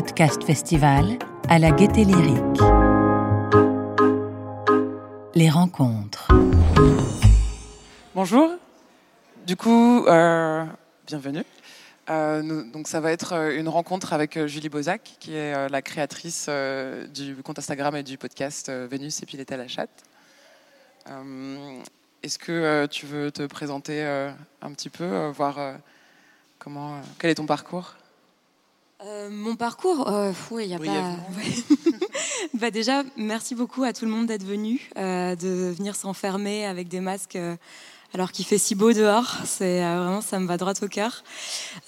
Podcast Festival à la Gaieté Lyrique. Les rencontres. Bonjour. Du coup, euh, bienvenue. Euh, donc ça va être euh, une rencontre avec Julie Bozac, qui est la créatrice du compte Instagram et du podcast Vénus et Pilette à la chatte. Est-ce que tu veux te présenter un petit peu, voir comment, quel est ton parcours? Mon parcours, oui, il n'y a pas. bah déjà, merci beaucoup à tout le monde d'être venu, de venir s'enfermer avec des masques alors qu'il fait si beau dehors. C'est euh, vraiment, ça me va droit au cœur.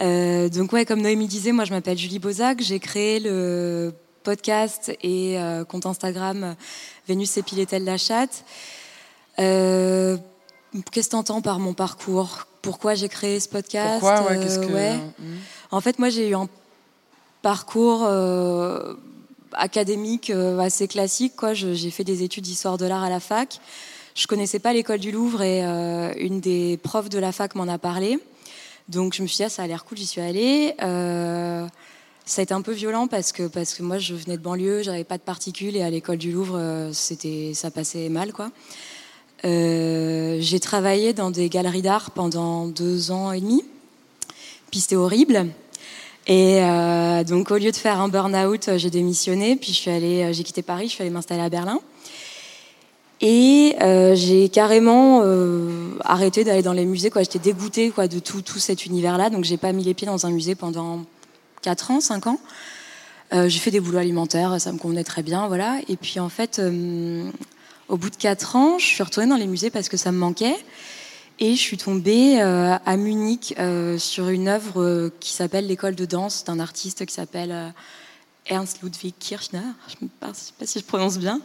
Euh, donc ouais, comme Noémie disait, moi je m'appelle Julie Bozac. J'ai créé le podcast et euh, compte Instagram Vénus Épilételle la chatte. Qu'est-ce que tu entends par mon parcours? Pourquoi j'ai créé ce podcast? Pourquoi? Ouais, que... Hmm. En fait, moi j'ai eu un parcours académique assez classique. Quoi. J'ai fait des études d'histoire de l'art à la fac. Je connaissais pas l'école du Louvre et euh, une des profs de la fac m'en a parlé. Donc je me suis dit, ah, ça a l'air cool, j'y suis allée. Euh, ça a été un peu violent parce que, parce que moi je venais de banlieue, j'avais pas de particules et à l'école du Louvre, euh, c'était, ça passait mal quoi. j'ai travaillé dans des galeries d'art pendant deux ans et demi. Puis c'était horrible. Et donc au lieu de faire un burn-out, j'ai démissionné. Puis je suis allée, j'ai quitté Paris, je suis allée m'installer à Berlin. Et euh, j'ai carrément euh, arrêté d'aller dans les musées. Quoi. J'étais dégoûtée quoi, de tout, tout cet univers-là. Donc j'ai pas mis les pieds dans un musée pendant 4 ans, 5 ans. Euh, j'ai fait des boulots alimentaires, ça me convenait très bien. voilà. Et puis en fait, euh, au bout de 4 ans, je suis retournée dans les musées parce que ça me manquait. Et je suis tombée euh, à Munich sur une œuvre qui s'appelle L'école de danse d'un artiste qui s'appelle Ernst Ludwig Kirchner, je ne sais pas si je prononce bien.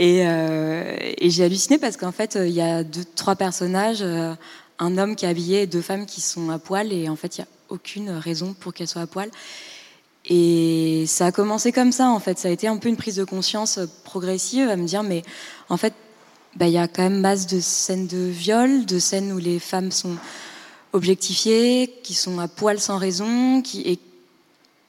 Euh, et, j'ai halluciné parce qu'en fait, il y a deux, trois personnages, euh, un homme qui est habillé et deux femmes qui sont à poil, et en fait, il n'y a aucune raison pour qu'elles soient à poil. Et ça a commencé comme ça, en fait. Ça a été un peu une prise de conscience progressive à me dire, mais en fait, bah, il y a quand même masse de scènes de viol, de scènes où les femmes sont objectifiées, qui sont à poil sans raison, et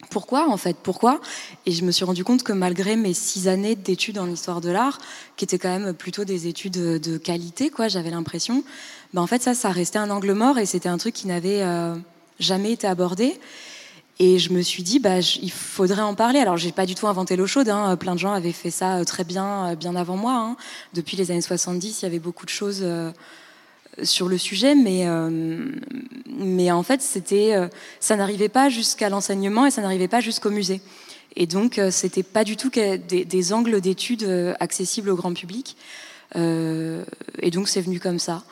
pourquoi en fait Pourquoi? Et je me suis rendu compte que malgré mes six années d'études en histoire de l'art, qui étaient quand même plutôt des études de qualité, quoi, j'avais l'impression, ben en fait ça, ça restait un angle mort et c'était un truc qui n'avait euh, jamais été abordé. Et je me suis dit, bah, il faudrait en parler. Alors, j'ai pas du tout inventé l'eau chaude. Hein. Plein de gens avaient fait ça euh, très bien, euh, bien avant moi. Hein. Depuis les années 70, il y avait beaucoup de choses sur le sujet, mais, euh, mais en fait, c'était, euh, ça n'arrivait pas jusqu'à l'enseignement et ça n'arrivait pas jusqu'au musée. Et donc, euh, c'était pas du tout des, des angles d'études accessibles au grand public. et donc, c'est venu comme ça.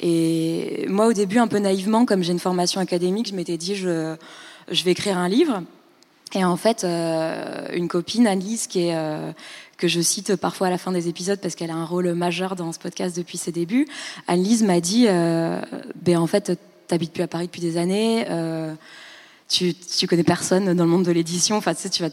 Et moi, au début, un peu naïvement, comme j'ai une formation académique, je m'étais dit, je, je vais écrire un livre. Et en fait, une copine, Annelise, est que je cite parfois à la fin des épisodes parce qu'elle a un rôle majeur dans ce podcast depuis ses débuts. Anne-Lise m'a dit, euh, ben en fait, t'habites plus à Paris depuis des années, euh, tu, tu connais personne dans le monde de l'édition, enfin, tu sais, tu vas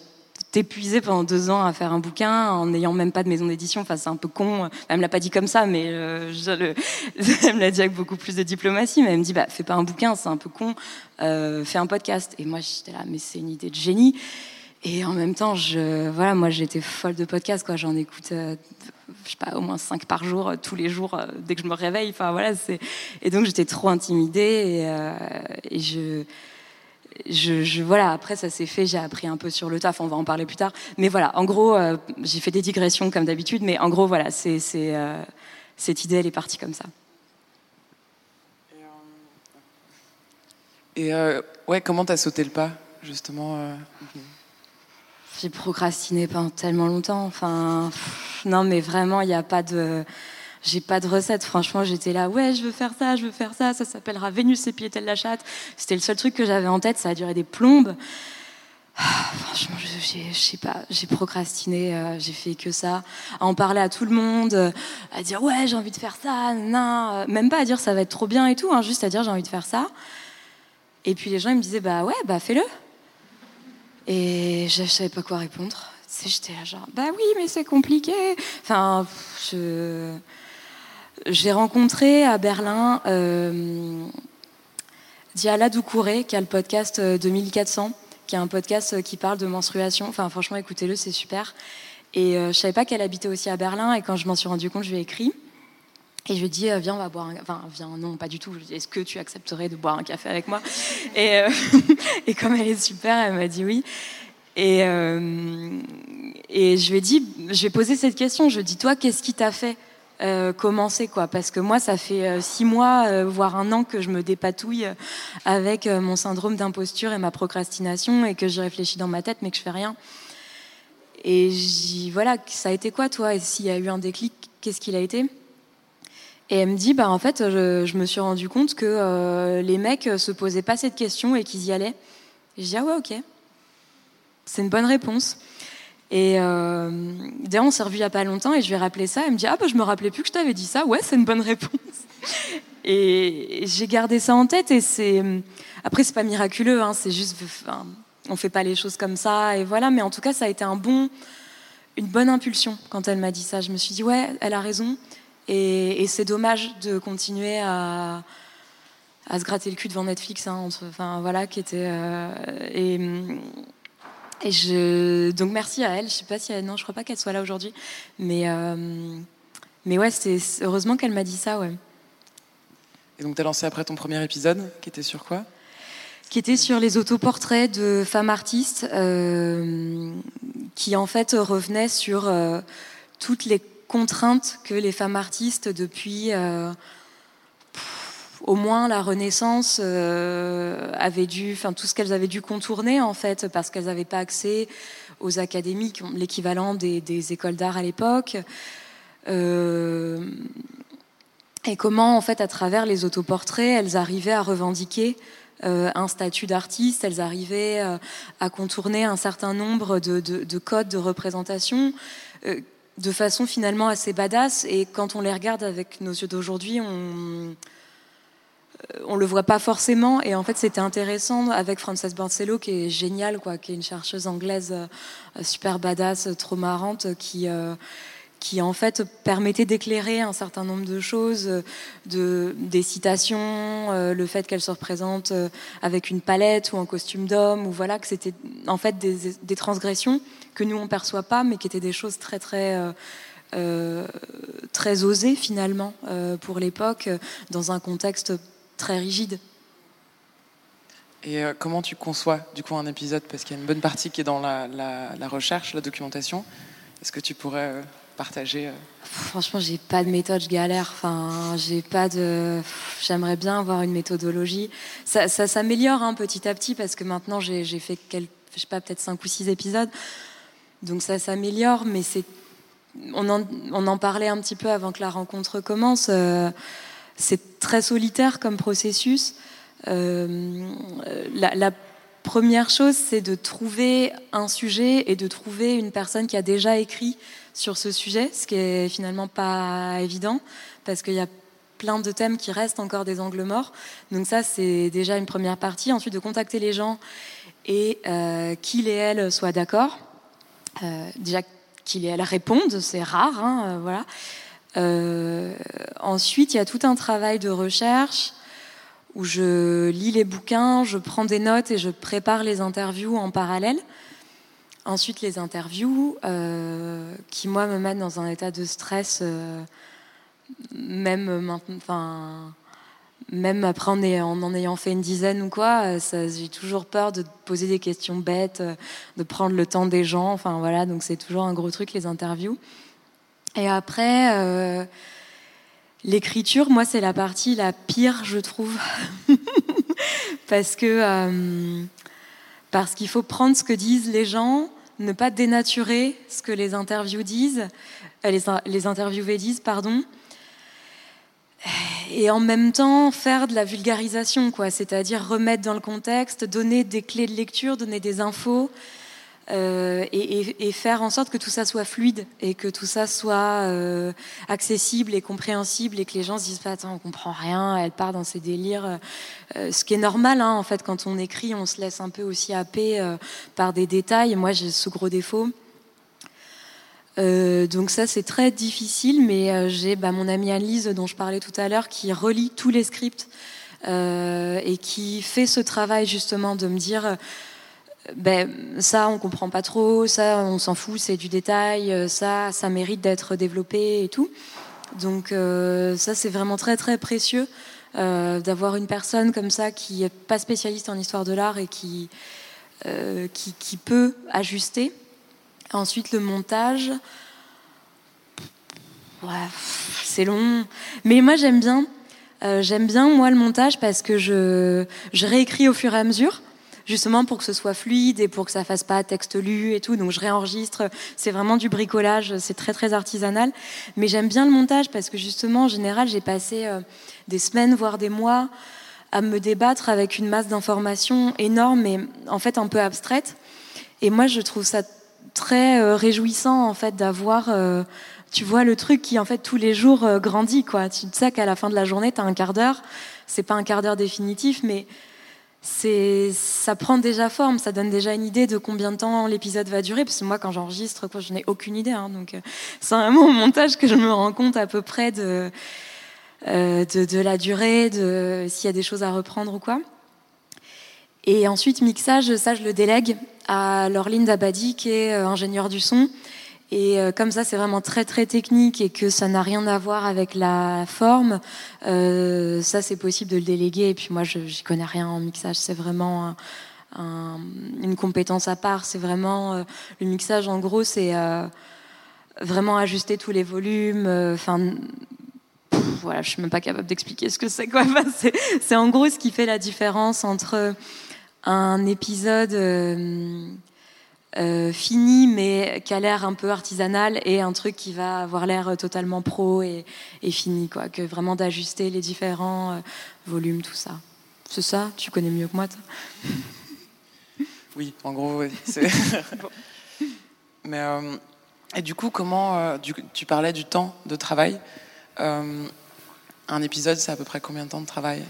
t'épuiser pendant deux ans à faire un bouquin en n'ayant même pas de maison d'édition. Enfin, c'est un peu con. Elle me l'a pas dit comme ça, mais euh, le, elle me l'a dit avec beaucoup plus de diplomatie. Mais elle me dit, bah, fais pas un bouquin, c'est un peu con. Euh, fais un podcast. Et moi, j'étais là, mais c'est une idée de génie. Et en même temps, je, voilà, moi j'étais folle de podcasts, quoi. J'en écoute, euh, je sais pas, au moins cinq par jour, tous les jours, dès que je me réveille. Enfin voilà, c'est. Et donc j'étais trop intimidée et je, je, je, voilà. Après ça s'est fait, j'ai appris un peu sur le taf. On va en parler plus tard. Mais voilà, en gros, j'ai fait des digressions comme d'habitude. Mais en gros, voilà, c'est, c'est cette idée, elle est partie comme ça. Et ouais, comment t'as sauté le pas, justement j'ai procrastiné pendant tellement longtemps. Enfin, non, mais vraiment, il n'y a pas de. J'ai pas de recette, franchement, j'étais là, ouais, je veux faire ça, je veux faire ça, ça s'appellera Vénus et Piétel la chatte. C'était le seul truc que j'avais en tête, ça a duré des plombes. Ah, franchement, je sais pas, j'ai procrastiné, euh, j'ai fait que ça, à en parler à tout le monde, à dire ouais, j'ai envie de faire ça, non, même pas à dire ça va être trop bien et tout, hein, juste à dire j'ai envie de faire ça. Et puis les gens ils me disaient bah ouais, bah fais-le. Et je, ne savais pas quoi répondre. J'étais là genre, bah oui, mais c'est compliqué. Enfin, je... j'ai rencontré à Berlin euh, Diala Doucouré, qui a le podcast 2400, euh, qui est un podcast qui parle de menstruation. Enfin, franchement, écoutez-le, c'est super. Et je savais pas qu'elle habitait aussi à Berlin. Et quand je m'en suis rendu compte, je lui ai écrit. Et je lui ai dit, viens, on va boire un... Enfin, viens, non, pas du tout. est-ce que tu accepterais de boire un café avec moi? Et, et comme elle est super, elle m'a dit oui. Et, et je lui ai dit, je vais poser cette question. Je lui ai dit, toi, qu'est-ce qui t'a fait? Euh, commencer quoi. Parce que moi ça fait euh, six mois euh, voire un an que je me dépatouille avec mon syndrome d'imposture et ma procrastination et que j'y réfléchis dans ma tête mais que je fais rien. Et j'y voilà ça a été quoi toi? Et s'il y a eu un déclic qu'est-ce qu'il a été? Et elle me dit bah en fait je, je me suis rendu compte que les mecs se posaient pas cette question et qu'ils y allaient. Et je dis ah ouais ok. C'est une bonne réponse et euh, d'ailleurs, on s'est revu il n'y a pas longtemps et je lui ai rappelé ça. Elle me dit Ah, bah, je me rappelais plus que je t'avais dit ça. Ouais, c'est une bonne réponse. Et j'ai gardé ça en tête. Et c'est. Après, c'est pas miraculeux, hein, c'est juste. Enfin, on fait pas les choses comme ça. Et voilà. Mais en tout cas, ça a été un bon, une bonne impulsion quand elle m'a dit ça. Je me suis dit Ouais, elle a raison. Et, c'est dommage de continuer à, à, se gratter le cul devant Netflix. Hein, enfin, voilà, qui était. Euh, et je, donc merci à elle. Je sais pas si elle, non, je crois pas qu'elle soit là aujourd'hui, mais euh, mais ouais, c'est heureusement qu'elle m'a dit ça, ouais. Et donc tu as lancé après ton premier épisode, qui était sur quoi? Qui était sur les autoportraits de femmes artistes, euh, qui en fait revenaient sur euh, toutes les contraintes que les femmes artistes depuis au moins la Renaissance euh, avait dû, enfin tout ce qu'elles avaient dû contourner en fait, parce qu'elles n'avaient pas accès aux académies, l'équivalent des, écoles d'art à l'époque. Euh, et comment en fait, à travers les autoportraits, elles arrivaient à revendiquer euh, un statut d'artiste, elles arrivaient à contourner un certain nombre de, de codes de représentation de façon finalement assez badass. Et quand on les regarde avec nos yeux d'aujourd'hui, on on le voit pas forcément. Et en fait, c'était intéressant avec Frances Borsello, qui est géniale, quoi, qui est une chercheuse anglaise euh, super badass, trop marrante, qui euh, qui en fait permettait d'éclairer un certain nombre de choses, de, des citations, le fait qu'elle se représente avec une palette ou un costume d'homme, ou voilà, que c'était en fait des, transgressions que nous on perçoit pas, mais qui étaient des choses très très très osées finalement pour l'époque, dans un contexte très rigide. Et euh, comment tu conçois du coup un épisode? Parce qu'il y a une bonne partie qui est dans la, recherche, la documentation. Est-ce que tu pourrais euh, partager euh? Franchement, j'ai pas de méthode, je galère. Enfin, j'ai pas de. J'aimerais bien avoir une méthodologie. Ça, s'améliore hein, petit à petit parce que maintenant j'ai fait quelques, je sais pas, peut-être cinq ou six épisodes. Donc ça s'améliore, mais c'est. On en, on en, parlait un petit peu avant que la rencontre commence. C'est très solitaire comme processus. Euh, la, première chose, c'est de trouver un sujet et de trouver une personne qui a déjà écrit sur ce sujet, ce qui est finalement pas évident, parce qu'il y a plein de thèmes qui restent encore des angles morts. Donc ça, c'est déjà une première partie. Ensuite, de contacter les gens et euh, qu'ils et elles soient d'accord. Euh, déjà qu'ils et elles répondent, c'est rare, hein, voilà. Euh, ensuite, il y a tout un travail de recherche où je lis les bouquins, je prends des notes et je prépare les interviews en parallèle. Ensuite, les interviews euh, qui, moi, me mettent dans un état de stress, euh, même, même après en, en, ayant fait une dizaine ou quoi, j'ai toujours peur de poser des questions bêtes, de prendre le temps des gens. Enfin, voilà, donc c'est toujours un gros truc, les interviews. Et après, euh, l'écriture, moi, c'est la partie la pire, je trouve. parce que euh, parce qu'il faut prendre ce que disent les gens, ne pas dénaturer ce que les interviews disent, euh, les, interviewés disent, pardon. Et en même temps, faire de la vulgarisation, quoi. C'est-à-dire remettre dans le contexte, donner des clés de lecture, donner des infos, euh, et, faire en sorte que tout ça soit fluide et que tout ça soit euh, accessible et compréhensible et que les gens se disent pas attends on comprend rien elle part dans ses délires euh, ce qui est normal hein, en fait quand on écrit on se laisse un peu aussi happer par des détails. Moi j'ai ce gros défaut. Donc ça c'est très difficile mais j'ai bah, mon amie Annelise dont je parlais tout à l'heure qui relit tous les scripts et qui fait ce travail justement de me dire ben, ça, on comprend pas trop, ça, on s'en fout, c'est du détail, ça, ça mérite d'être développé et tout. Donc ça, c'est vraiment très très précieux d'avoir une personne comme ça qui n'est pas spécialiste en histoire de l'art et qui, qui, peut ajuster. Ensuite, le montage. Ouais, c'est long. Mais moi, j'aime bien. Euh, j'aime bien, moi, le montage parce que je, je réécris au fur et à mesure justement pour que ce soit fluide et pour que ça fasse pas texte lu et tout. Donc je réenregistre. C'est vraiment du bricolage. C'est très très artisanal. Mais j'aime bien le montage parce que justement, en général, j'ai passé euh, des semaines, voire des mois, à me débattre avec une masse d'informations énorme et en fait un peu abstraite. Et moi, je trouve ça très euh, réjouissant en fait d'avoir tu vois le truc qui en fait tous les jours euh, grandit quoi. Tu sais qu'à la fin de la journée, tu as un quart d'heure. C'est pas un quart d'heure définitif, mais ça prend déjà forme, ça donne déjà une idée de combien de temps l'épisode va durer. Parce que moi, quand j'enregistre, je n'ai aucune idée. Hein, donc, euh, c'est vraiment au montage que je me rends compte à peu près de euh, de, de, la durée, de s'il y a des choses à reprendre ou quoi. Et ensuite, mixage, ça, je le délègue à Laureline Dabadi, qui est ingénieure du son et euh, comme ça, c'est vraiment très très technique et que ça n'a rien à voir avec la forme, euh, ça c'est possible de le déléguer. Et puis moi, je n'y connais rien en mixage. C'est vraiment une compétence à part. C'est vraiment euh, le mixage. En gros, c'est vraiment ajuster tous les volumes. Enfin. voilà, je suis même pas capable d'expliquer ce que c'est quoi. c'est en gros ce qui fait la différence entre un épisode euh, fini mais qui a l'air un peu artisanal et un truc qui va avoir l'air totalement pro et, fini quoi. Que vraiment d'ajuster les différents euh, volumes tout ça. C'est ça? Tu connais mieux que moi toi? Oui en gros oui. mais euh, et du coup comment tu parlais du temps de travail un épisode c'est à peu près combien de temps de travail?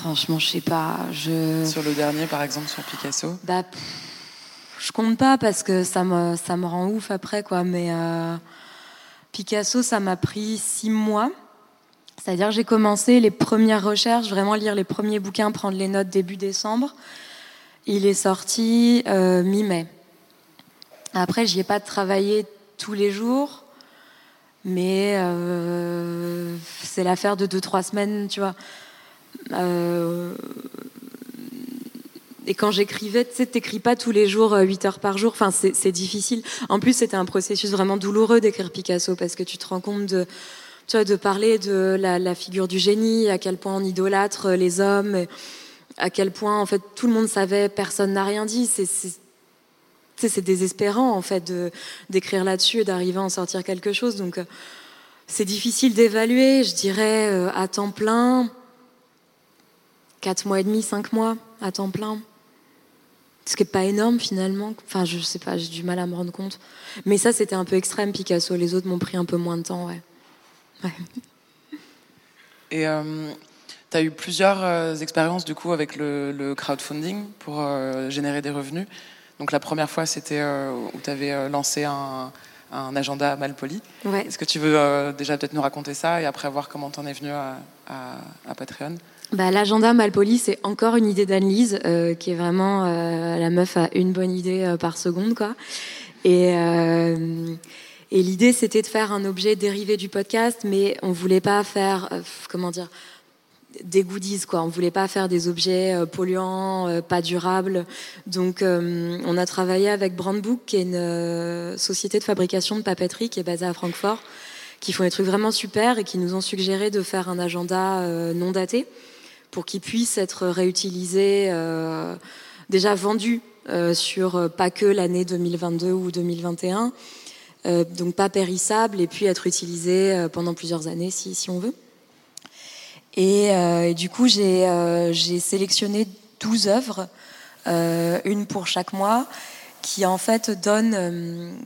Franchement, je sais pas. Je... Sur le dernier, par exemple, sur Picasso bah, Je compte pas parce que ça me, ça me rend ouf après, quoi. Mais euh, Picasso, ça m'a pris six mois. C'est-à-dire j'ai commencé les premières recherches, vraiment lire les premiers bouquins, prendre les notes début décembre. Il est sorti euh, mi-mai. Après, j'y ai pas travaillé tous les jours, mais euh, c'est l'affaire de deux, trois semaines, tu vois. Euh, et quand j'écrivais, tu sais, t'écris pas tous les jours 8 euh, heures par jour. Enfin, c'est difficile. En plus, c'était un processus vraiment douloureux d'écrire Picasso parce que tu te rends compte de, tu vois, de parler de la, figure du génie, à quel point on idolâtre les hommes, à quel point en fait tout le monde savait, personne n'a rien dit. C'est c'est désespérant en fait d'écrire là-dessus et d'arriver à en sortir quelque chose. Donc euh, c'est difficile d'évaluer. Je dirais à temps plein 4 mois et demi, 5 mois à temps plein. Ce qui n'est pas énorme finalement. Enfin, je sais pas, j'ai du mal à me rendre compte. Mais ça, c'était un peu extrême, Picasso. Les autres m'ont pris un peu moins de temps, ouais. Et euh, tu as eu plusieurs euh, expériences du coup avec le, crowdfunding pour euh, générer des revenus. Donc la première fois, c'était où tu avais lancé un, agenda mal poli. Ouais. Est-ce que tu veux déjà peut-être nous raconter ça et après voir comment tu en es venu à, à Patreon? Bah, L'agenda Malpoli, c'est encore une idée d'Anne-Lise, euh, qui est vraiment euh, la meuf a une bonne idée euh, par seconde, quoi. Et, et l'idée, c'était de faire un objet dérivé du podcast, mais on voulait pas faire, comment dire, des goodies, quoi. On voulait pas faire des objets polluants, pas durables. Donc, on a travaillé avec Brandbook, qui est une société de fabrication de papeterie qui est basée à Francfort, qui font des trucs vraiment super et qui nous ont suggéré de faire un agenda non daté pour qu'ils puissent être réutilisés, euh, déjà vendus euh, sur euh, pas que l'année 2022 ou 2021, donc pas périssables, et puis être utilisés pendant plusieurs années si, si on veut. Et, du coup, j'ai sélectionné 12 œuvres, une pour chaque mois, qui en fait donnent,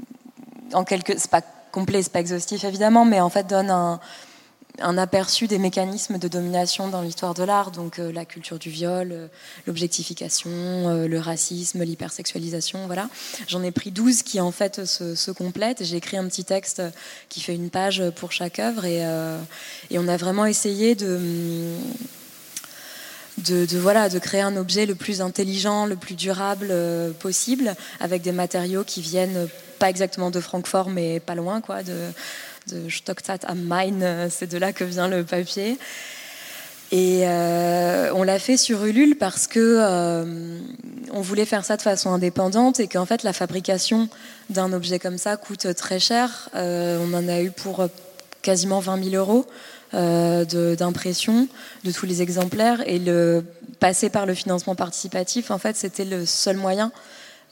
en quelque, c'est pas complet, c'est pas exhaustif évidemment, mais en fait donne un, un aperçu des mécanismes de domination dans l'histoire de l'art, donc euh, la culture du viol, euh, l'objectification, euh, le racisme, l'hypersexualisation, voilà. J'en ai pris 12 qui en fait se, complètent. J'ai écrit un petit texte qui fait une page pour chaque œuvre et, on a vraiment essayé de de, voilà, de créer un objet le plus intelligent, le plus durable possible, avec des matériaux qui viennent pas exactement de Francfort, mais pas loin, quoi, de, de Stockstadt am Main, euh, c'est de là que vient le papier. Et euh, on l'a fait sur Ulule parce que on voulait faire ça de façon indépendante et qu'en fait la fabrication d'un objet comme ça coûte très cher. on en a eu pour quasiment 20 000 euros. Euh, d'impression de, tous les exemplaires et le passer par le financement participatif en fait c'était le seul moyen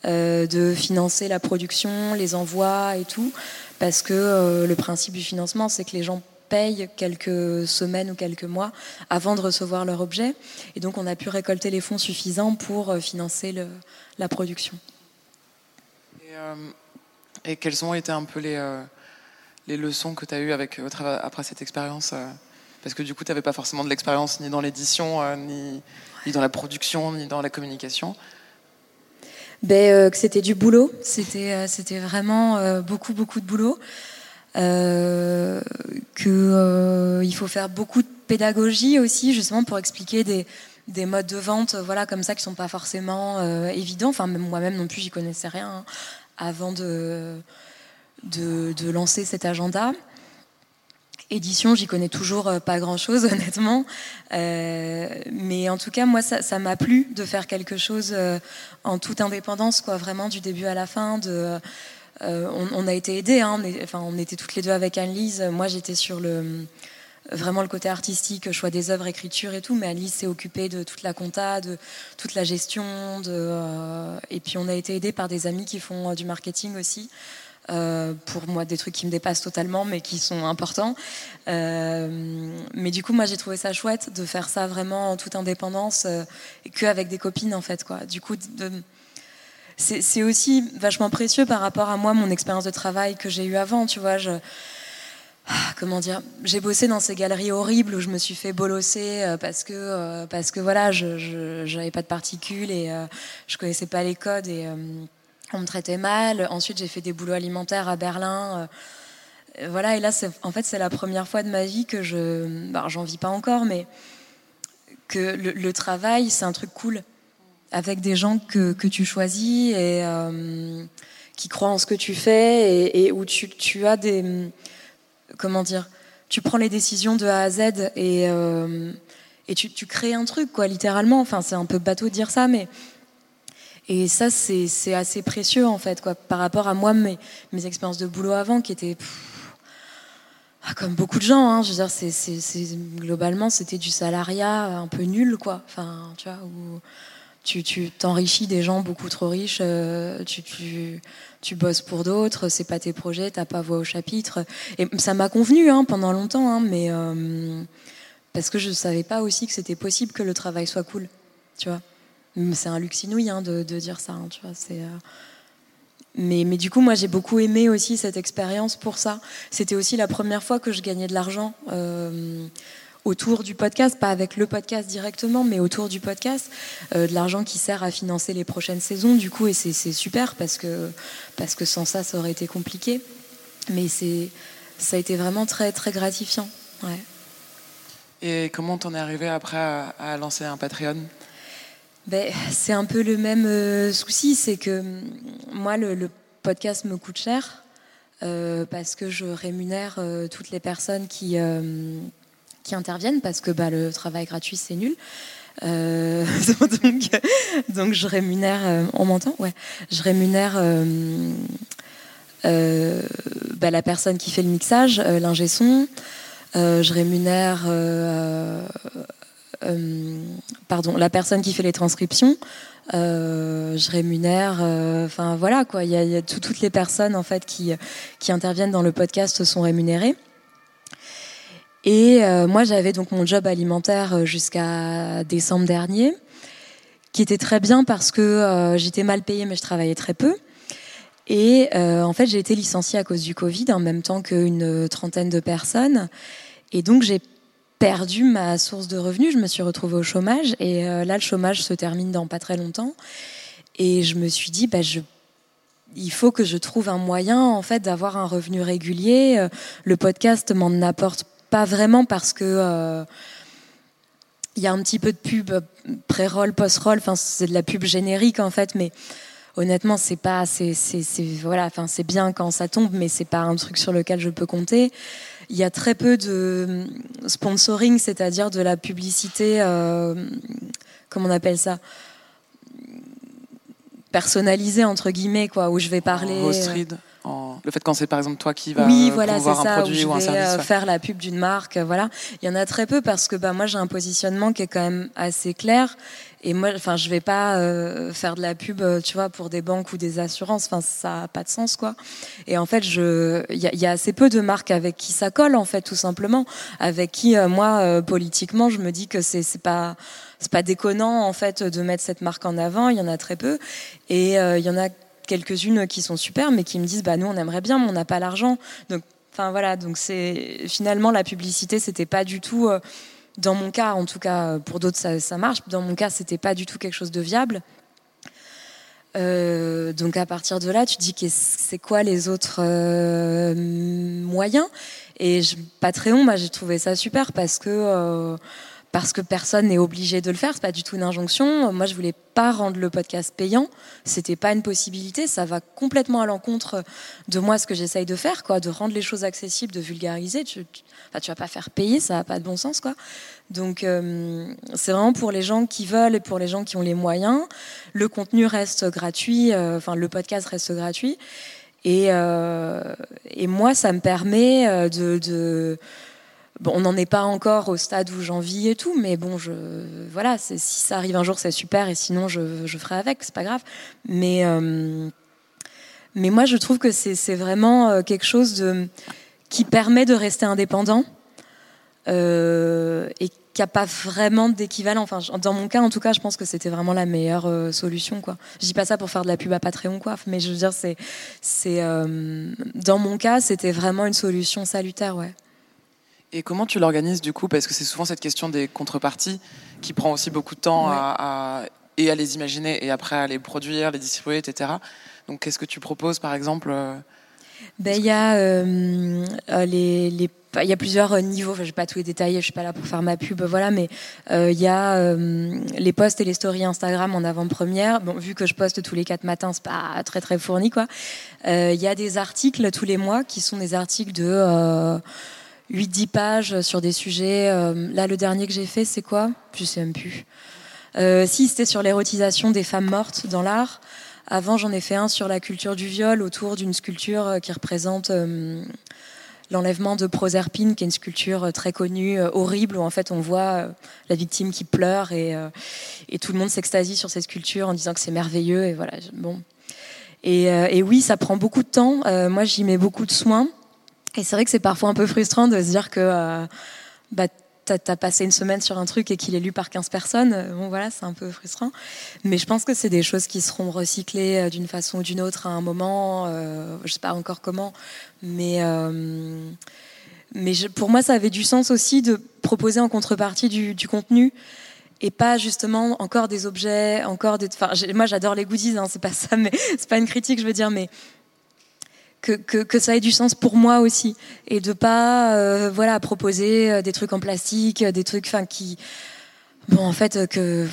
euh, de financer la production les envois et tout parce que euh, le principe du financement c'est que les gens payent quelques semaines ou quelques mois avant de recevoir leur objet. Et donc on a pu récolter les fonds suffisants pour financer le, la production. Et, et, quels ont été un peu les leçons que tu as eues après cette expérience euh, Parce que du coup, tu n'avais pas forcément de l'expérience ni dans l'édition, euh, ni, dans la production, ni dans la communication. Ben, euh, que c'était du boulot, c'était c'était vraiment beaucoup beaucoup de boulot, euh, il faut faire beaucoup de pédagogie aussi justement pour expliquer des, des modes de vente voilà comme ça qui sont pas forcément évidents. Enfin moi-même non plus j'y connaissais rien hein, avant de de, lancer cet agenda. Édition, j'y connais toujours euh, pas grand-chose, honnêtement. Euh, mais en tout cas, moi, ça m'a plu de faire quelque chose euh, en toute indépendance, quoi, vraiment du début à la fin. On, a été aidés, hein, on, enfin, on était toutes les deux avec Anne-Lise. Moi, j'étais sur le vraiment le côté artistique, choix des œuvres, écriture et tout, mais Alice s'est occupée de toute la compta, de toute la gestion, et puis on a été aidés par des amis qui font du marketing aussi. Euh, pour moi des trucs qui me dépassent totalement mais qui sont importants. Euh, mais du coup moi j'ai trouvé ça chouette de faire ça vraiment en toute indépendance euh, qu'avec des copines en fait quoi. Du coup c'est aussi vachement précieux par rapport à moi mon expérience de travail que j'ai eu avant tu vois ah, comment dire, j'ai bossé dans ces galeries horribles où je me suis fait bolosser parce que parce que voilà, je n'avais pas de particules et je connaissais pas les codes on me traitait mal. Ensuite, j'ai fait des boulots alimentaires à Berlin. Euh, voilà, et là, en fait, c'est la première fois de ma vie que je. Bah, j'en vis pas encore, mais que le, travail, c'est un truc cool. Avec des gens que, tu choisis et euh, qui croient en ce que tu fais et, où tu, as des. Comment dire Tu prends les décisions de A à Z et. Euh, et tu, tu, crées un truc, quoi, littéralement. Enfin, c'est un peu bateau de dire ça, mais et ça, c'est assez précieux, en fait, quoi, par rapport à moi, mes, mes expériences de boulot avant, qui étaient. Ah, comme beaucoup de gens, hein, je veux dire, c'est globalement, c'était du salariat un peu nul, quoi. Enfin, tu vois, où tu t'enrichis des gens beaucoup trop riches, euh, tu, tu, tu, bosses pour d'autres, c'est pas tes projets, t'as pas voix au chapitre. Et ça m'a convenu hein, pendant longtemps, hein, mais euh, parce que je savais pas aussi que c'était possible que le travail soit cool, tu vois. C'est un luxe inouï hein, de, dire ça. Hein, tu vois, euh, mais, du coup, moi, j'ai beaucoup aimé aussi cette expérience pour ça. C'était aussi la première fois que je gagnais de l'argent euh, autour du podcast, pas avec le podcast directement, mais autour du podcast, euh, de l'argent qui sert à financer les prochaines saisons. Du coup, et c'est, super parce que, parce que sans ça, ça aurait été compliqué. Mais c'est, ça a été vraiment très, très gratifiant. Et comment t'en es arrivé après à lancer un Patreon? Ben, C'est un peu le même euh, souci, c'est que mm, moi, le, podcast me coûte cher euh, parce que je rémunère euh, toutes les personnes qui, qui interviennent parce que bah, le travail gratuit, c'est nul. donc, donc, je rémunère, on m'entend? Ouais. Je rémunère bah, la personne qui fait le mixage, l'ingé son. je rémunère pardon, la personne qui fait les transcriptions, euh, je rémunère. Euh, enfin voilà quoi, il y a, toutes les personnes en fait qui qui interviennent dans le podcast sont rémunérées. Et moi j'avais donc mon job alimentaire jusqu'à décembre dernier, qui était très bien parce que j'étais mal payée mais je travaillais très peu. Et en fait j'ai été licenciée à cause du Covid en même temps qu'une trentaine de personnes. Et donc j'ai perdu ma source de revenus, je me suis retrouvée au chômage et euh, là le chômage se termine dans pas très longtemps et je me suis dit bah je il faut que je trouve un moyen en fait d'avoir un revenu régulier. Euh, le podcast m'en apporte pas vraiment parce que euh, il y a un petit peu de pub pré-roll, post-roll. Enfin, c'est de la pub générique en fait, mais honnêtement, c'est pas, c'est, voilà, enfin, c'est bien quand ça tombe, mais c'est pas un truc sur lequel je peux compter. Il y a très peu de sponsoring, c'est-à-dire de la publicité, euh, comment on appelle ça, personnalisée entre guillemets, quoi, où je vais parler. Le fait quand c'est par exemple toi qui vas oui, voilà, un produit ou un service. Euh, faire la pub d'une marque, euh, voilà. Il y en a très peu parce que bah, moi j'ai un positionnement qui est quand même assez clair. Et moi, enfin, je vais pas euh, faire de la pub, tu vois, pour des banques ou des assurances. Enfin, ça a pas de sens, quoi. Et en fait, je, il y, a assez peu de marques avec qui ça colle, en fait, tout simplement. Avec qui, moi, politiquement, je me dis que c'est, c'est pas, c'est pas déconnant, en fait, de mettre cette marque en avant. Il y en a très peu. Et il y en a quelques-unes qui sont super, mais qui me disent bah nous on aimerait bien, mais on n'a pas l'argent. Donc enfin voilà, donc c'est finalement la publicité, c'était pas du tout euh, dans mon cas, en tout cas pour d'autres ça, marche. Dans mon cas, c'était pas du tout quelque chose de viable. Euh, donc à partir de là, tu dis que c'est quoi les autres euh, moyens? Et je, Patreon, moi j'ai trouvé ça super parce que parce que personne n'est obligé de le faire. C'est pas du tout une injonction. Moi, je voulais pas rendre le podcast payant. C'était pas une possibilité. Ça va complètement à l'encontre de moi ce que j'essaye de faire, quoi, de rendre les choses accessibles, de vulgariser. Tu, tu, tu vas pas faire payer, ça n'a pas de bon sens, quoi. Donc, euh, c'est vraiment pour les gens qui veulent et pour les gens qui ont les moyens. Le contenu reste gratuit. Euh, enfin, le podcast reste gratuit. Et, euh, et moi, ça me permet de, de Bon, on n'en est pas encore au stade où j'en vis et tout, mais bon, je, voilà, si ça arrive un jour, c'est super, et sinon, je, ferai avec, c'est pas grave. Mais, euh, mais moi, je trouve que c'est vraiment euh, quelque chose qui permet de rester indépendant euh, et qui n'a pas vraiment d'équivalent. Enfin, dans mon cas, en tout cas, je pense que c'était vraiment la meilleure solution. Quoi. Je dis pas ça pour faire de la pub à Patreon, quoi, mais je veux dire, dans mon cas, c'était vraiment une solution salutaire, ouais. Et comment tu l'organises du coup? Parce que c'est souvent cette question des contreparties qui prend aussi beaucoup de temps à, et à les imaginer et après à les produire, les distribuer, etc. Donc qu'est-ce que tu proposes par exemple euh, ben, il y a euh, euh, les, les il y a plusieurs niveaux, enfin, je vais pas tout les détailler, je suis pas là pour faire ma pub, voilà, mais il y a les posts et les stories Instagram en avant-première. Bon, vu que je poste tous les quatre matins, c'est pas très très fourni, quoi. Il y a des articles tous les mois qui sont des articles de 8-10 pages sur des sujets. Euh, là, le dernier que j'ai fait, c'est quoi? Je sais même plus. Euh, si, c'était sur l'érotisation des femmes mortes dans l'art. Avant, j'en ai fait un sur la culture du viol autour d'une sculpture euh, qui représente l'enlèvement de Proserpine, qui est une sculpture très connue, horrible, où en fait on voit la victime qui pleure et, et tout le monde s'extasie sur ces sculptures en disant que c'est merveilleux. Et voilà, bon. Et, et, oui, ça prend beaucoup de temps. moi, j'y mets beaucoup de soins. Et c'est vrai que c'est parfois un peu frustrant de se dire que euh, bah, passé une semaine sur un truc et qu'il est lu par 15 personnes. Bon, voilà, c'est un peu frustrant. Mais je pense que c'est des choses qui seront recyclées euh, d'une façon ou d'une autre à un moment. Euh, je sais pas encore comment. Mais, euh, mais pour moi, ça avait du sens aussi de proposer en contrepartie du, du contenu et pas justement encore des objets, encore des. Enfin, moi, j'adore les goodies, hein, c'est pas ça, mais c'est pas une critique, je veux dire, mais que, que, que, ça ait du sens pour moi aussi. Et de pas euh, voilà proposer euh, des trucs en plastique des trucs enfin qui bon en fait que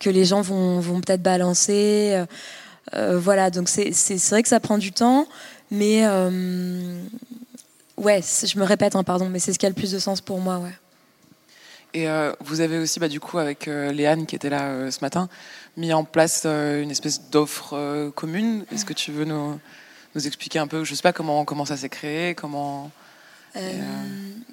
que les gens vont, vont peut-être balancer euh, voilà. Donc c'est vrai que ça prend du temps mais ouais je me répète hein, pardon mais c'est ce qui a le plus de sens pour moi ouais. Et vous avez aussi, bah, du coup, avec Léane qui était là ce matin, mis en place une espèce d'offre commune. Est-ce que tu veux nous, nous expliquer un peu, je sais pas comment, comment ça s'est créé, comment... Euh, euh,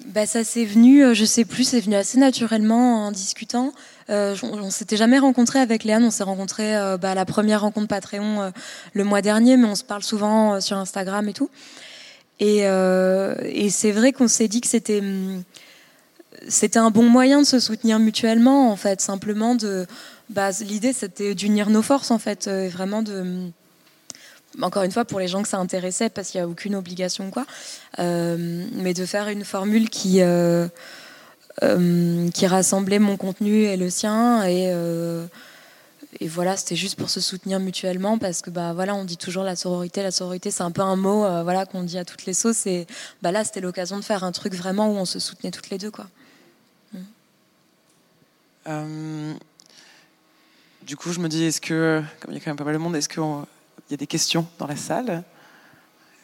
bah ça s'est venu, euh, je sais plus, c'est venu assez naturellement en discutant. Euh, on, s'était jamais rencontré avec Léane, on s'est rencontré bah, à la première rencontre Patreon le mois dernier, mais on se parle souvent sur Instagram et tout. Et, et c'est vrai qu'on s'est dit que c'était c'était un bon moyen de se soutenir mutuellement, en fait, simplement de. Bah, L'idée, c'était d'unir nos forces, en fait, vraiment de encore une fois pour les gens que ça intéressait parce qu'il n'y a aucune obligation quoi euh, mais de faire une formule qui euh, euh, qui rassemblait mon contenu et le sien et et voilà c'était juste pour se soutenir mutuellement parce que bah voilà on dit toujours la sororité la sororité c'est un peu un mot voilà qu'on dit à toutes les sauces et bah là c'était l'occasion de faire un truc vraiment où on se soutenait toutes les deux quoi. Euh, du coup, je me dis, est-ce que, comme il y a quand même pas mal de monde, est-ce qu'il y a des questions dans la salle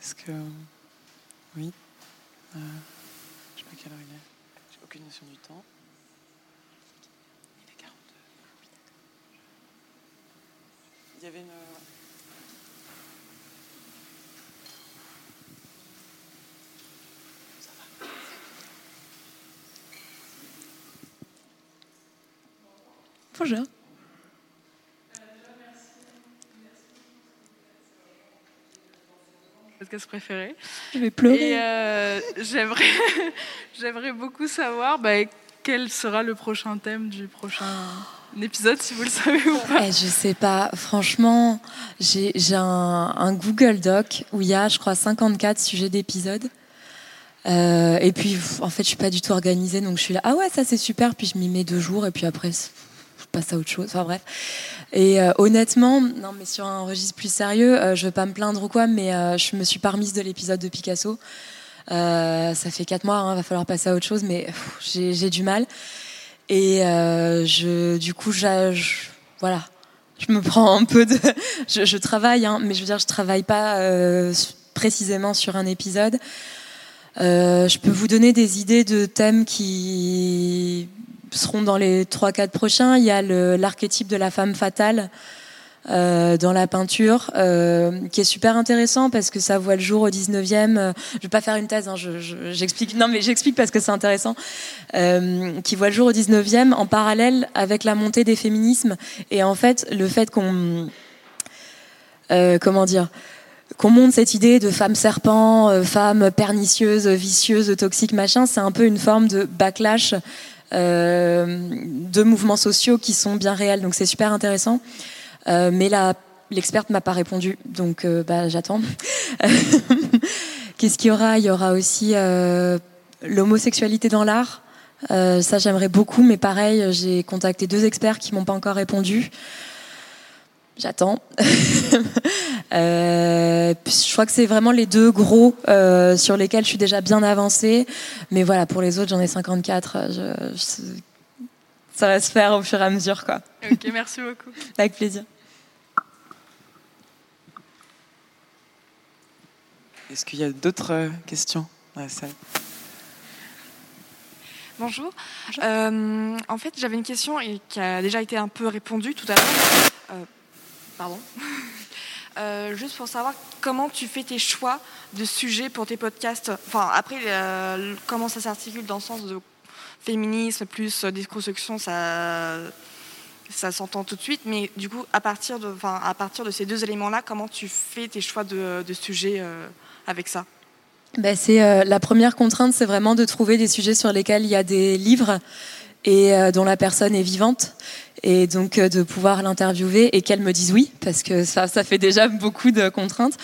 Est-ce que. Oui euh, Je sais pas quelle heure il est. J'ai aucune notion du temps. Il est 42. Il y avait une. Bonjour. Podcast préféré. Je vais pleurer. Et euh, j'aimerais, j'aimerais beaucoup savoir bah, quel sera le prochain thème du prochain épisode, si vous le savez ou pas. Eh, je sais pas. Franchement, j'ai, j'ai un, un Google Doc où il y a, je crois, 54 sujets d'épisodes. Euh, et puis, en fait, je suis pas du tout organisée, donc je suis là. Ah ouais, ça c'est super. Puis je m'y mets deux jours, et puis après, passe à autre chose. Enfin bref. Et euh, honnêtement, non, mais sur un registre plus sérieux, euh, je veux pas me plaindre ou quoi, mais euh, je me suis pas remise de l'épisode de Picasso. Euh, ça fait quatre mois, hein, va falloir passer à autre chose, mais j'ai, du mal. Et euh, je, du coup, je, voilà, je me prends un peu de, je, travaille, hein, mais je veux dire, je travaille pas précisément sur un épisode. Je peux vous donner des idées de thèmes qui seront dans les 3-4 prochains. Il y a l'archétype de la femme fatale euh, dans la peinture, euh, qui est super intéressant parce que ça voit le jour au 19e. euh, je vais pas faire une thèse, hein, je- je- j'explique. non, mais j'explique parce que c'est intéressant. Qui voit le jour au 19e en parallèle avec la montée des féminismes. Et en fait, le fait qu'on. comment dire qu'on monte cette idée de femme serpent, femme pernicieuse, vicieuse, toxique, machin, c'est un peu une forme de backlash de mouvements sociaux qui sont bien réels. Donc c'est super intéressant. Euh, mais la l'experte m'a pas répondu, donc euh, bah, j'attends. Qu'est-ce qu'il y aura? Il y aura aussi euh, l'homosexualité dans l'art. Euh, ça j'aimerais beaucoup, mais pareil, j'ai contacté deux experts qui m'ont pas encore répondu. J'attends. Euh, je crois que c'est vraiment les deux gros euh, sur lesquels je suis déjà bien avancée. Mais voilà, pour les autres, j'en ai 54. Je, je- ça va se faire au fur et à mesure, quoi. Ok, merci beaucoup. Avec plaisir. Est-ce qu'il y a d'autres euh, questions dans la salle? Bonjour. Euh, en fait, j'avais une question et qui a déjà été un peu répondue tout à l'heure. Euh, pardon. Euh, juste pour savoir comment tu fais tes choix de sujets pour tes podcasts. Enfin, après, euh, comment ça s'articule dans le sens de féminisme plus euh, déconstruction, ça, ça s'entend tout de suite. Mais du coup, à partir de, enfin, à partir de ces deux éléments-là, comment tu fais tes choix de, de sujets avec ça? Ben, c'est la première contrainte, c'est vraiment de trouver des sujets sur lesquels il y a des livres et dont la personne est vivante et donc euh, de pouvoir l'interviewer et qu'elle me dise oui parce que ça ça fait déjà beaucoup de contraintes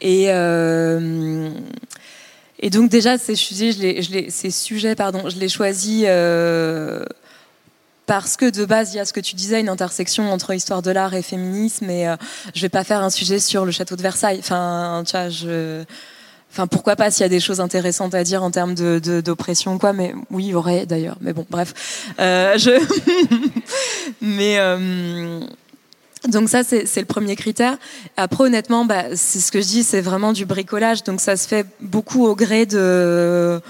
et euh, et donc déjà ces sujets je je ces pardon je les choisis euh, parce que de base, il y a ce que tu disais, une intersection entre histoire de l'art et féminisme. Et euh, je vais pas faire un sujet sur le château de Versailles. Enfin, tu vois, je, Enfin, pourquoi pas s'il y a des choses intéressantes à dire en termes de, d'oppression, quoi. Mais oui, il y aurait d'ailleurs. Mais bon, bref. Euh, je... mais euh, donc ça, c'est, c'est le premier critère. Après, honnêtement, bah, c'est ce que je dis, c'est vraiment du bricolage. Donc ça se fait beaucoup au gré de.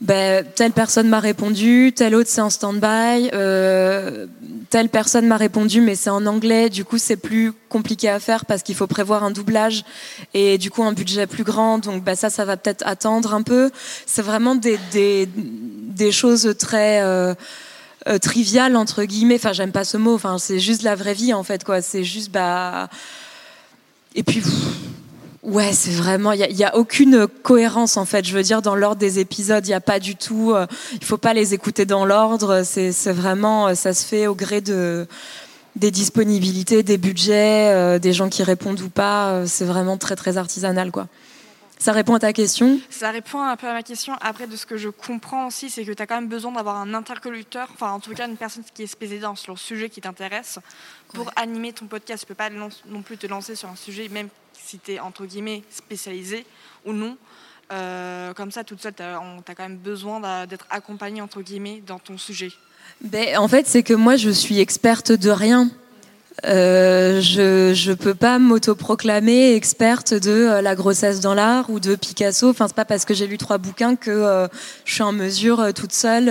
Ben, telle personne m'a répondu, telle autre c'est en stand-by, euh, telle personne m'a répondu mais c'est en anglais, du coup c'est plus compliqué à faire parce qu'il faut prévoir un doublage et du coup un budget plus grand, donc ben, ça ça va peut-être attendre un peu. C'est vraiment des, des, choses très euh, euh, triviales entre guillemets, enfin j'aime pas ce mot, enfin c'est juste la vraie vie en fait quoi, c'est juste bah et puis Ouais, c'est vraiment. Il y, a- aucune cohérence en fait. Je veux dire, dans l'ordre des épisodes, il y a pas du tout. euh, il faut pas les écouter dans l'ordre. C'est vraiment. euh, Ça se fait au gré de des disponibilités, des budgets, euh, des gens qui répondent ou pas. euh, C'est vraiment très très artisanal quoi. Ça répond à ta question? Ça répond un peu à ma question. Après, de ce que je comprends aussi, c'est que tu as quand même besoin d'avoir un interlocuteur, enfin en tout cas une personne qui est spécialisée sur le sujet qui t'intéresse pour animer ton podcast. Tu peux pas non plus te lancer sur un sujet, même es entre guillemets spécialisé ou non. euh, comme ça toute seule Tu as, quand même besoin d'être accompagnée, entre guillemets, dans ton sujet ben, En fait, c'est que moi, je suis experte de rien. Euh, je ne peux pas m'autoproclamer experte de euh, la grossesse dans l'art ou de Picasso. Enfin, c'est pas parce que j'ai lu trois bouquins que euh, je suis en mesure toute seule,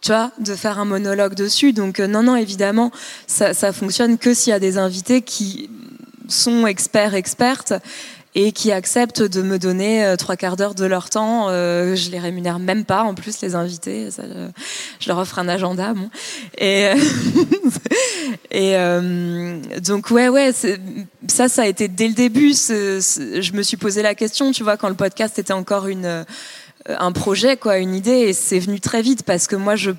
tu vois, de faire un monologue dessus. Donc non, non, évidemment, ça, ça fonctionne que s'il y a des invités qui sont experts, expertes et qui acceptent de me donner euh, trois quarts d'heure de leur temps. Euh, je les rémunère même pas, en plus, les invités. Ça, je leur offre un agenda. Et, euh, donc, ouais, ouais, ça, ça a été dès le début. je me suis posé la question, tu vois, quand le podcast était encore une, un projet, quoi, une idée, et c'est venu très vite parce que moi, je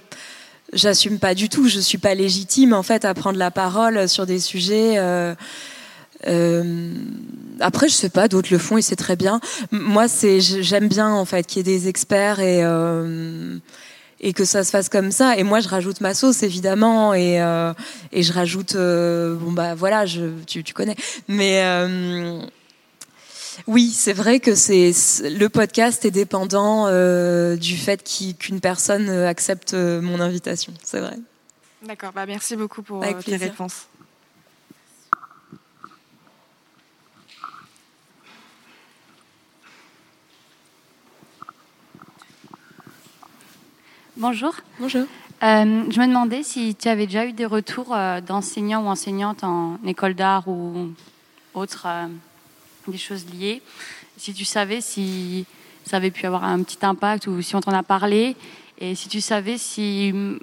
j'assume pas du tout. Je suis pas légitime, en fait, à prendre la parole sur des sujets. Euh, euh, après, je sais pas, d'autres le font et c'est très bien. Moi, c'est j'aime bien en fait qu'il y ait des experts et euh, et que ça se fasse comme ça. Et moi, je rajoute ma sauce évidemment et euh, et je rajoute euh, bon bah voilà, je tu, tu connais. Mais euh, oui, c'est vrai que c'est le podcast est dépendant du fait qu'une personne accepte mon invitation. C'est vrai. D'accord. Bah merci beaucoup pour tes réponses. Bonjour. Bonjour. Euh, je me demandais si tu avais déjà eu des retours euh, d'enseignants ou enseignantes en école d'art ou autres, euh, des choses liées. Si tu savais si ça avait pu avoir un petit impact ou si on t'en a parlé. Et si tu savais si mm,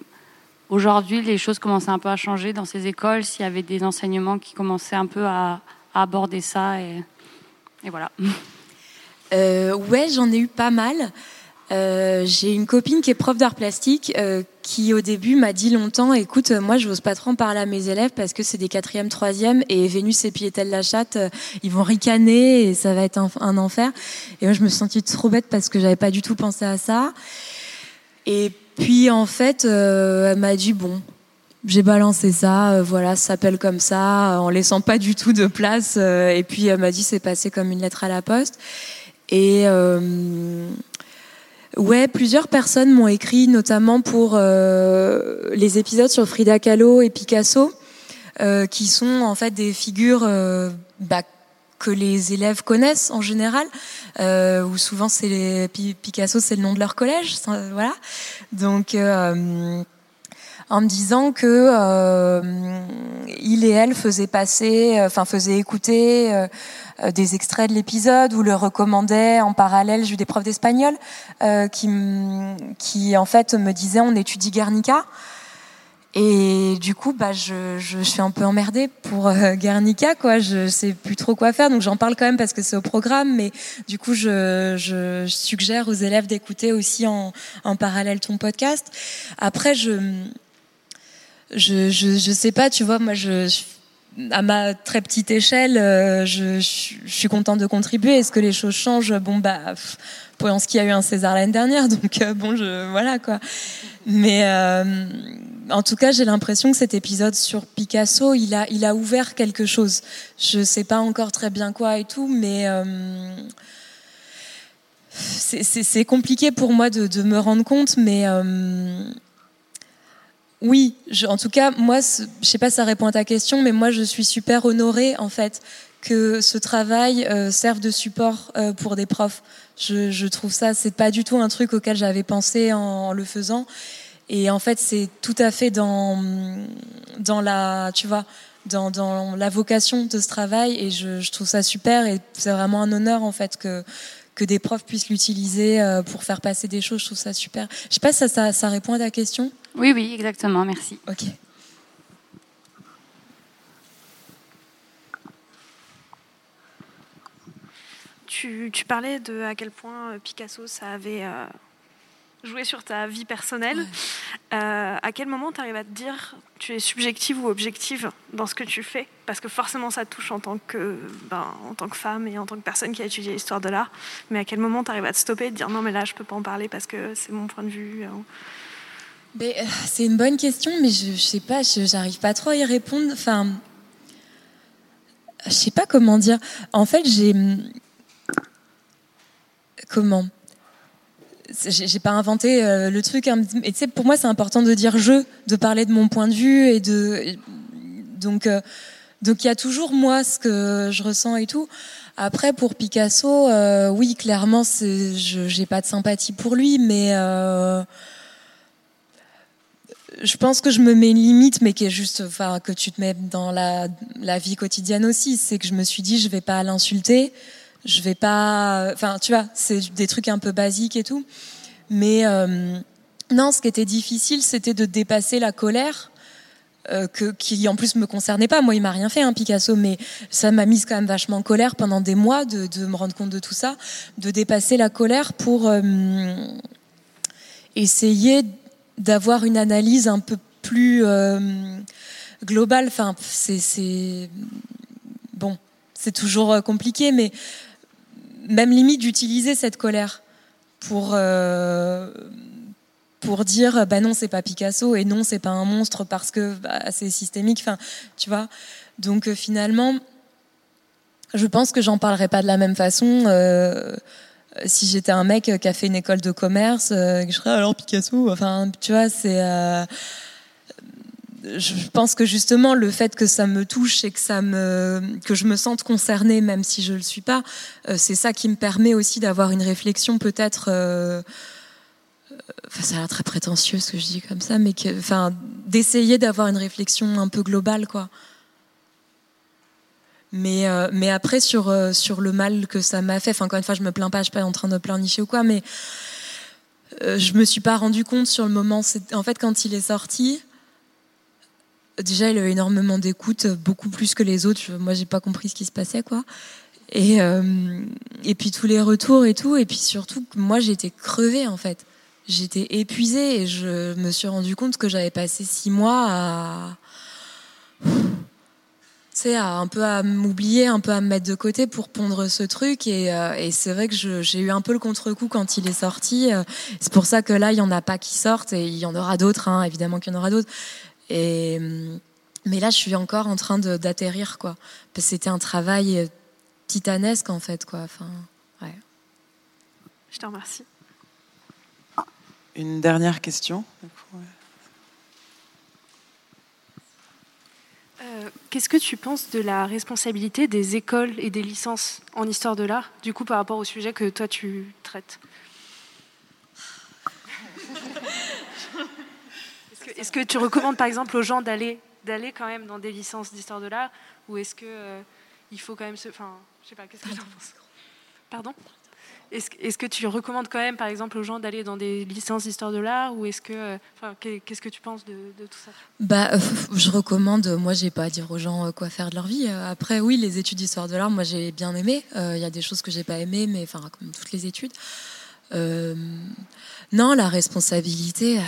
aujourd'hui les choses commençaient un peu à changer dans ces écoles, s'il y avait des enseignements qui commençaient un peu à, aborder ça. Et, et voilà. ouais, j'en ai eu pas mal. Euh, j'ai une copine qui est prof d'art plastique euh, qui au début m'a dit longtemps écoute moi je n'ose pas trop en parler à mes élèves parce que c'est des quatrièmes troisièmes et Vénus et Piétel la chatte euh, ils vont ricaner et ça va être un, enfer et moi je me sentis trop bête parce que j'avais pas du tout pensé à ça et puis en fait elle m'a dit bon j'ai balancé ça, voilà, ça s'appelle comme ça, en laissant pas du tout de place. et puis elle m'a dit c'est passé comme une lettre à la poste. Et Ouais, plusieurs personnes m'ont écrit, notamment pour euh, les épisodes sur Frida Kahlo et Picasso, euh, qui sont en fait des figures euh, bah, que les élèves connaissent en général, euh, où souvent c'est les Picasso, c'est le nom de leur collège, voilà. Donc euh, en me disant que euh, il et elle faisaient passer, enfin faisaient écouter euh, des extraits de l'épisode ou le recommandait en parallèle. J'ai eu des profs d'espagnol euh, qui, qui en fait me disaient on étudie Guernica. Et du coup, bah, je, je, suis un peu emmerdée pour euh, Guernica, quoi. Je sais plus trop quoi faire, donc j'en parle quand même parce que c'est au programme. Mais du coup, je, je, suggère aux élèves d'écouter aussi en, en, parallèle ton podcast. Après, je, je, je, sais pas, tu vois, moi, je à ma très petite échelle, euh, je, suis contente de contribuer. Est-ce que les choses changent? Bon, bah, y a eu un César l'année dernière, donc euh, bon, je, voilà quoi. Mais euh, en tout cas, j'ai l'impression que cet épisode sur Picasso, il a, il a ouvert quelque chose. Je sais pas encore très bien quoi et tout, mais c'est compliqué pour moi de, de, me rendre compte, mais oui, en tout cas, moi, je sais pas si ça répond à ta question, mais moi, je suis super honorée, en fait, que ce travail euh, serve de support euh, pour des profs. Je, je trouve ça, c'est pas du tout un truc auquel j'avais pensé en, le faisant. Et en fait, c'est tout à fait dans, dans la, tu vois, dans, dans la vocation de ce travail. Et je, je trouve ça super. Et c'est vraiment un honneur, en fait, que, que des profs puissent l'utiliser euh, pour faire passer des choses. Je trouve ça super. Je sais pas si ça, ça, ça répond à ta question. Oui, oui, exactement, merci. Ok. Tu, parlais de à quel point euh, Picasso, ça avait euh, joué sur ta vie personnelle. Euh, à quel moment tu arrives à te dire tu es subjective ou objective dans ce que tu fais? Parce que forcément, ça touche en tant, que, ben, en tant que femme et en tant que personne qui a étudié l'histoire de l'art. Mais à quel moment tu arrives à te stopper et te dire non, mais là, je peux pas en parler parce que c'est mon point de vue. Euh, c'est une bonne question, mais je, je sais pas, j'arrive pas trop à y répondre. Enfin, je sais pas comment dire. En fait, j'ai comment? J'ai pas inventé euh, le truc hein, et tu sais pour moi c'est important de dire je de parler de mon point de vue et de donc euh, donc il y a toujours moi ce que je ressens et tout après pour Picasso euh, oui clairement c'est j'ai pas de sympathie pour lui mais je pense que je me mets une limite, mais qui est juste, enfin, que tu te mets dans la, la vie quotidienne aussi. C'est que je me suis dit, je vais pas l'insulter, je vais pas, enfin, tu vois, c'est des trucs un peu basiques et tout. Mais euh, non, ce qui était difficile, c'était de dépasser la colère. Euh, que, qui en plus me concernait pas. Moi, il m'a rien fait, hein, Picasso, mais ça m'a mise quand même vachement en colère pendant des mois de, de, me rendre compte de tout ça, de dépasser la colère pour euh, essayer d'avoir une analyse un peu plus euh, globale. Enfin, c'est bon, c'est toujours euh, compliqué, mais même limite d'utiliser cette colère pour euh, pour dire bah non c'est pas Picasso et non c'est pas un monstre parce que bah, c'est systémique enfin tu vois donc finalement je pense que j'en parlerai pas de la même façon si j'étais un mec qui a fait une école de commerce euh, je serais alors Picasso. Enfin tu vois c'est je pense que justement le fait que ça me touche et que ça me que je me sente concernée même si je le suis pas euh, c'est ça qui me permet aussi d'avoir une réflexion peut-être euh, enfin, ça a l'air très prétentieux ce que je dis comme ça mais enfin d'essayer d'avoir une réflexion un peu globale quoi mais euh, mais après sur sur le mal que ça m'a fait enfin encore une fois je me plains pas je suis pas en train de pleurnicher ou quoi mais je me suis pas rendu compte sur le moment en fait quand il est sorti déjà, il avait énormément d'écoute, beaucoup plus que les autres. Moi, j'ai pas compris ce qui se passait, quoi. Et, euh, et puis tous les retours et tout. Et puis surtout, moi, j'étais crevée, en fait. J'étais épuisée et je me suis rendu compte que j'avais passé six mois à. Tu à un peu à m'oublier, un peu à me mettre de côté pour pondre ce truc. Et, euh, et c'est vrai que j'ai eu un peu le contre-coup quand il est sorti. C'est pour ça que là, il y en a pas qui sortent et il y en aura d'autres, hein, évidemment qu'il y en aura d'autres. Et, mais là, je suis encore en train d'atterrir, quoi. Parce que c'était un travail euh, titanesque, en fait, quoi. Enfin, ouais. Je te remercie. Une dernière question. Euh, qu'est-ce que tu penses de la responsabilité des écoles et des licences en histoire de l'art, du coup, par rapport au sujet que toi tu traites Est-ce que tu recommandes par exemple aux gens d'aller d'aller quand même dans des licences d'histoire de l'art ou est-ce que euh, il faut quand même se enfin je sais pas qu'est-ce que tu en penses? Pardon? Est-ce, est que tu recommandes quand même par exemple aux gens d'aller dans des licences d'histoire de l'art ou est-ce que euh, qu'est-ce que tu penses de, tout ça? Bah euh, je recommande moi j'ai pas à dire aux gens quoi faire de leur vie après oui les études d'histoire de l'art moi j'ai bien aimé il y a des choses que j'ai pas aimées mais enfin comme toutes les études non la responsabilité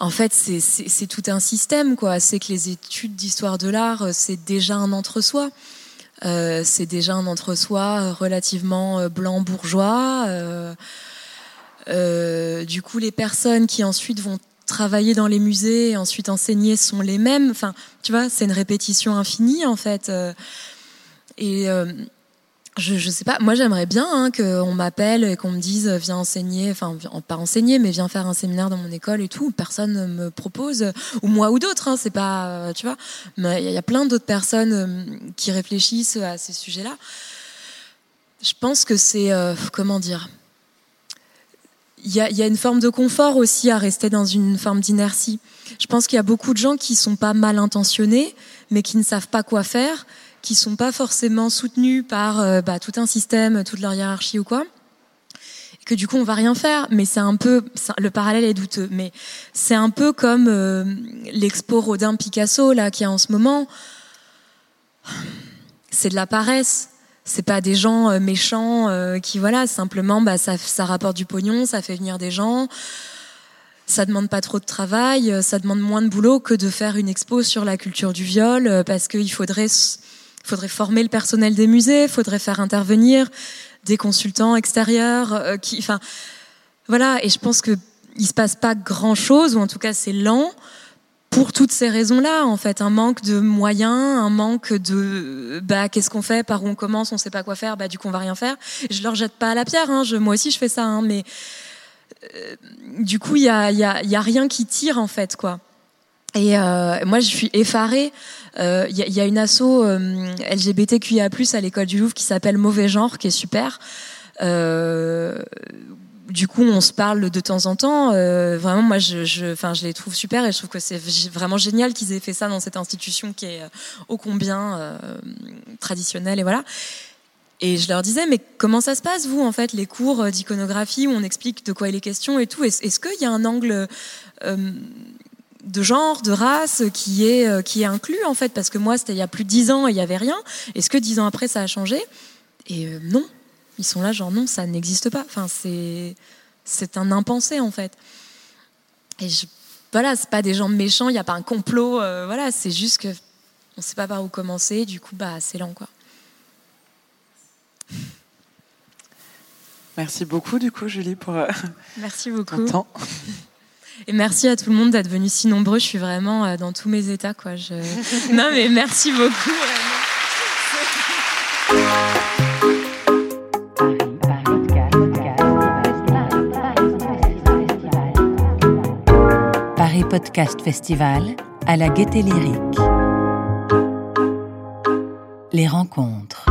en fait, c'est tout un système, quoi. C'est que les études d'histoire de l'art, euh, c'est déjà un entre-soi. Euh, c'est déjà un entre-soi euh, relativement blanc bourgeois. du coup, les personnes qui ensuite vont travailler dans les musées et ensuite enseigner sont les mêmes. Enfin, tu vois, c'est une répétition infinie en fait. et je, sais pas. Moi, j'aimerais bien hein, qu'on m'appelle et qu'on me dise viens enseigner, enfin pas enseigner, mais viens faire un séminaire dans mon école et tout. Personne ne me propose, ou moi ou d'autres. Hein, c'est pas, euh, tu vois. Mais il y a plein d'autres personnes euh, qui réfléchissent à ces sujets-là. Je pense que c'est euh, comment dire? Il y a, y a, une forme de confort aussi à rester dans une forme d'inertie. Je pense qu'il y a beaucoup de gens qui sont pas mal intentionnés, mais qui ne savent pas quoi faire qui sont pas forcément soutenus par euh, bah, tout un système, toute leur hiérarchie ou quoi. Et que du coup on va rien faire, mais c'est un peu le parallèle est douteux, mais c'est un peu comme euh, l'expo Rodin Picasso là qui est en ce moment. C'est de la paresse. C'est pas des gens euh, méchants qui voilà simplement bah ça, ça rapporte du pognon, ça fait venir des gens ça demande pas trop de travail, ça demande moins de boulot que de faire une expo sur la culture du viol, parce qu'il faudrait faudrait former le personnel des musées, il faudrait faire intervenir des consultants extérieurs. Euh, enfin, voilà. Et je pense que il se passe pas grand chose, ou en tout cas c'est lent, pour toutes ces raisons-là, en fait, un manque de moyens, un manque de bah qu'est-ce qu'on fait, par où on commence, on sait pas quoi faire, bah du coup on va rien faire. Je leur jette pas à la pierre, hein, moi aussi je fais ça, hein, mais euh, du coup il y, a, y a rien qui tire en fait quoi. Et euh, moi je suis effarée. Il euh, y, a, y, a une asso euh, LGBTQIA+ à l'école du Louvre qui s'appelle Mauvais Genre, qui est super. Euh, du coup, on se parle de temps en temps. Euh, vraiment, moi, je, je, enfin, je les trouve super et je trouve que c'est vraiment génial qu'ils aient fait ça dans cette institution qui est euh, ô combien traditionnelle et voilà. Et je leur disais, mais comment ça se passe, vous, en fait, les cours d'iconographie où on explique de quoi il est question et tout? Est-ce qu'il y a un angle de genre, de race qui est, qui est inclus, en fait Parce que moi, c'était il y a plus de dix ans et il n'y avait rien. Est-ce que dix ans après, ça a changé? Et non, ils sont là, genre non, ça n'existe pas. Enfin, c'est c'est un impensé en fait. Et je, voilà, c'est pas des gens méchants, il n'y a pas un complot. Euh, voilà, c'est juste que on sait pas par où commencer. Du coup, bah c'est lent quoi. Merci beaucoup du coup, Julie, pour euh, merci beaucoup. Ton temps. Et merci à tout le monde d'être venu si nombreux. Je suis vraiment euh, dans tous mes états quoi. Je... non mais merci beaucoup. Paris Podcast Festival à la Gaieté Lyrique. Les rencontres.